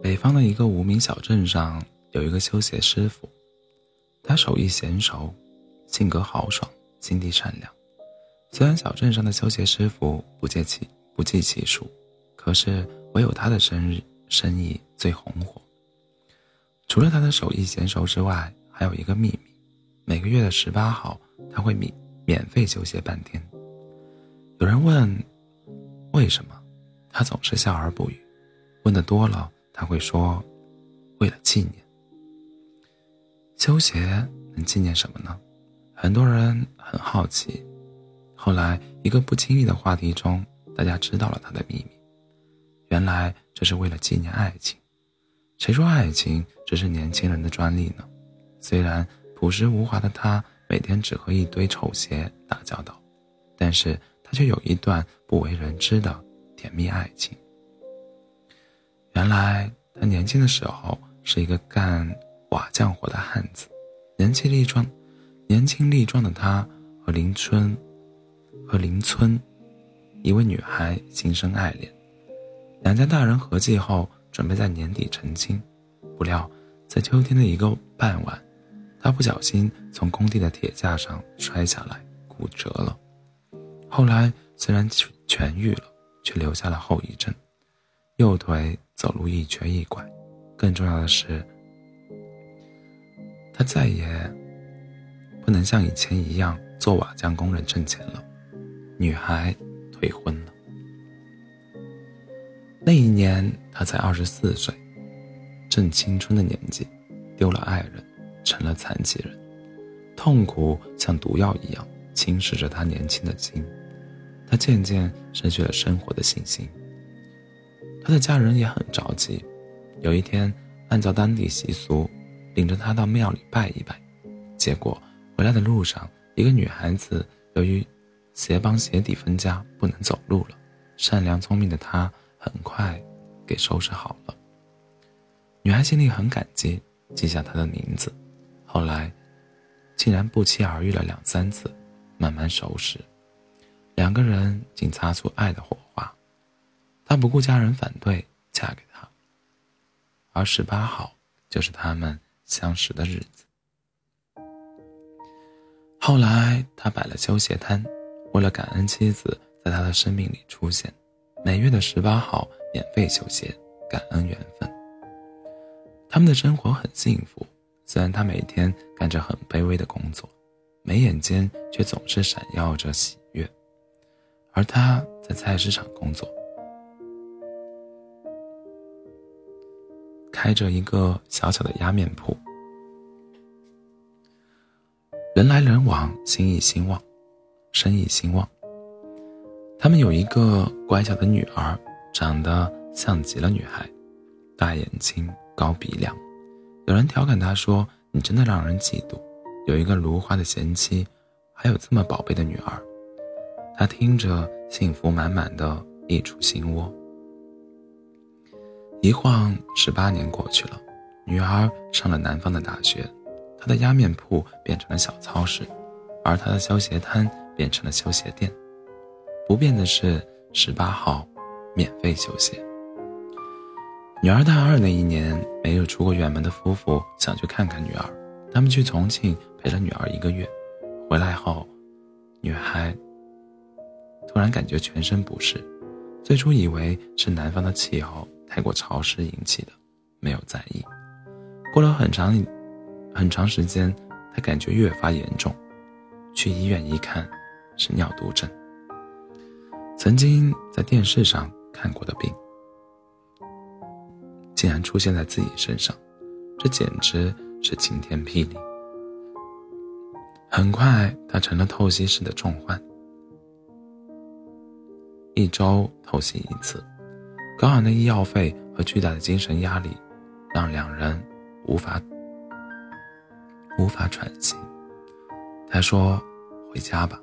北方的一个无名小镇上有一个修鞋师傅，他手艺娴熟，性格豪爽，心地善良。虽然小镇上的修鞋师傅不计其不计其数，可是唯有他的生日生意最红火。除了他的手艺娴熟之外，还有一个秘密：每个月的十八号，他会免免费修鞋半天。有人问为什么，他总是笑而不语。问的多了。他会说：“为了纪念，修鞋能纪念什么呢？”很多人很好奇。后来，一个不经意的话题中，大家知道了他的秘密。原来，这是为了纪念爱情。谁说爱情只是年轻人的专利呢？虽然朴实无华的他每天只和一堆丑鞋打交道，但是他却有一段不为人知的甜蜜爱情。原来他年轻的时候是一个干瓦匠活的汉子，年轻力壮，年轻力壮的他和邻村和邻村一位女孩心生爱恋，两家大人合计后准备在年底成亲，不料在秋天的一个傍晚，他不小心从工地的铁架上摔下来骨折了，后来虽然痊愈了，却留下了后遗症，右腿。走路一瘸一拐，更重要的是，他再也不能像以前一样做瓦匠工人挣钱了。女孩退婚了。那一年他才二十四岁，正青春的年纪，丢了爱人，成了残疾人，痛苦像毒药一样侵蚀着他年轻的心，他渐渐失去了生活的信心。他的家人也很着急，有一天，按照当地习俗，领着他到庙里拜一拜。结果回来的路上，一个女孩子由于鞋帮鞋底分家，不能走路了。善良聪明的他很快给收拾好了。女孩心里很感激，记下他的名字。后来，竟然不期而遇了两三次，慢慢熟识，两个人竟擦出爱的火花。他不顾家人反对，嫁给他。而十八号就是他们相识的日子。后来，他摆了修鞋摊，为了感恩妻子在他的生命里出现，每月的十八号免费修鞋，感恩缘分。他们的生活很幸福，虽然他每天干着很卑微的工作，眉眼间却总是闪耀着喜。而他在菜市场工作。开着一个小小的压面铺，人来人往，心意兴旺，生意兴旺。他们有一个乖巧的女儿，长得像极了女孩，大眼睛，高鼻梁。有人调侃他说：“你真的让人嫉妒，有一个如花的贤妻，还有这么宝贝的女儿。”他听着，幸福满满的溢出心窝。一晃十八年过去了，女儿上了南方的大学，她的压面铺变成了小超市，而她的修鞋摊变成了修鞋店。不变的是十八号免费修鞋。女儿大二那一年，没有出过远门的夫妇想去看看女儿，他们去重庆陪了女儿一个月，回来后，女孩突然感觉全身不适，最初以为是南方的气候。太过潮湿引起的，没有在意。过了很长很长时间，他感觉越发严重，去医院一看，是尿毒症。曾经在电视上看过的病，竟然出现在自己身上，这简直是晴天霹雳。很快，他成了透析室的重患，一周透析一次。高昂的医药费和巨大的精神压力，让两人无法无法喘息。他说：“回家吧。”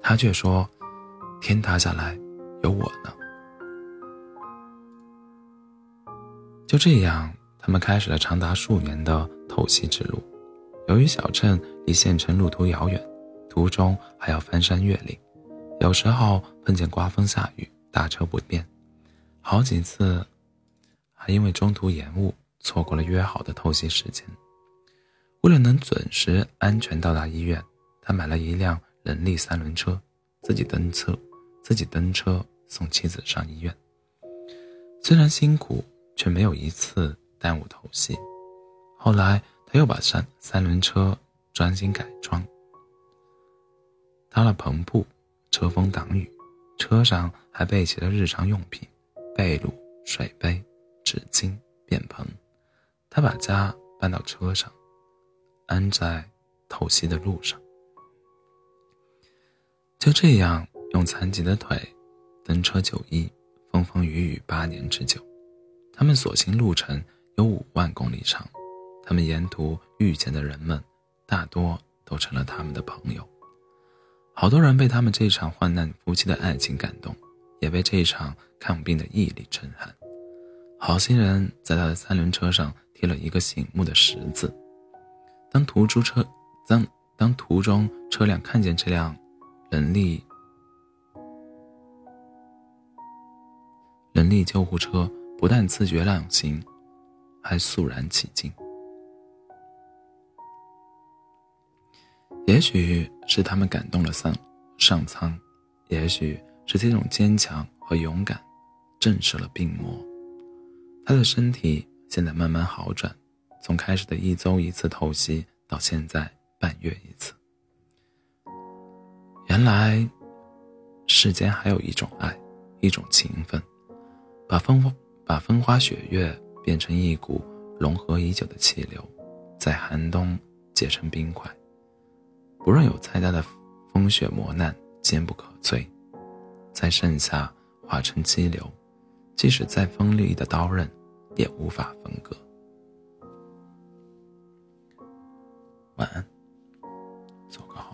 他却说：“天塌下来有我呢。”就这样，他们开始了长达数年的透析之路。由于小镇离县城路途遥远，途中还要翻山越岭，有时候碰见刮风下雨，大车不便，好几次还因为中途延误，错过了约好的透析时间。为了能准时、安全到达医院，他买了一辆人力三轮车，自己蹬车，自己蹬车送妻子上医院。虽然辛苦，却没有一次耽误透析。后来，他又把三三轮车专心改装，搭了篷布，遮风挡雨，车上还备齐了日常用品：被褥、水杯、纸巾、便盆。他把家搬到车上，安在透析的路上。就这样，用残疾的腿登车就医，风风雨雨八年之久。他们所行路程有五万公里长。他们沿途遇见的人们，大多都成了他们的朋友。好多人被他们这一场患难夫妻的爱情感动，也被这一场抗病的毅力震撼。好心人在他的三轮车上贴了一个醒目的十字。当途中车当当途中车辆看见这辆人力人力救护车，不但自觉让行，还肃然起敬。也许是他们感动了上上苍，也许是这种坚强和勇敢震慑了病魔。他的身体现在慢慢好转，从开始的一周一次透析，到现在半月一次。原来，世间还有一种爱，一种情分，把风把风花雪月变成一股融合已久的气流，在寒冬结成冰块。无论有再大的风雪磨难，坚不可摧，在盛夏化成激流，即使再锋利的刀刃，也无法分割。晚安，糟糕。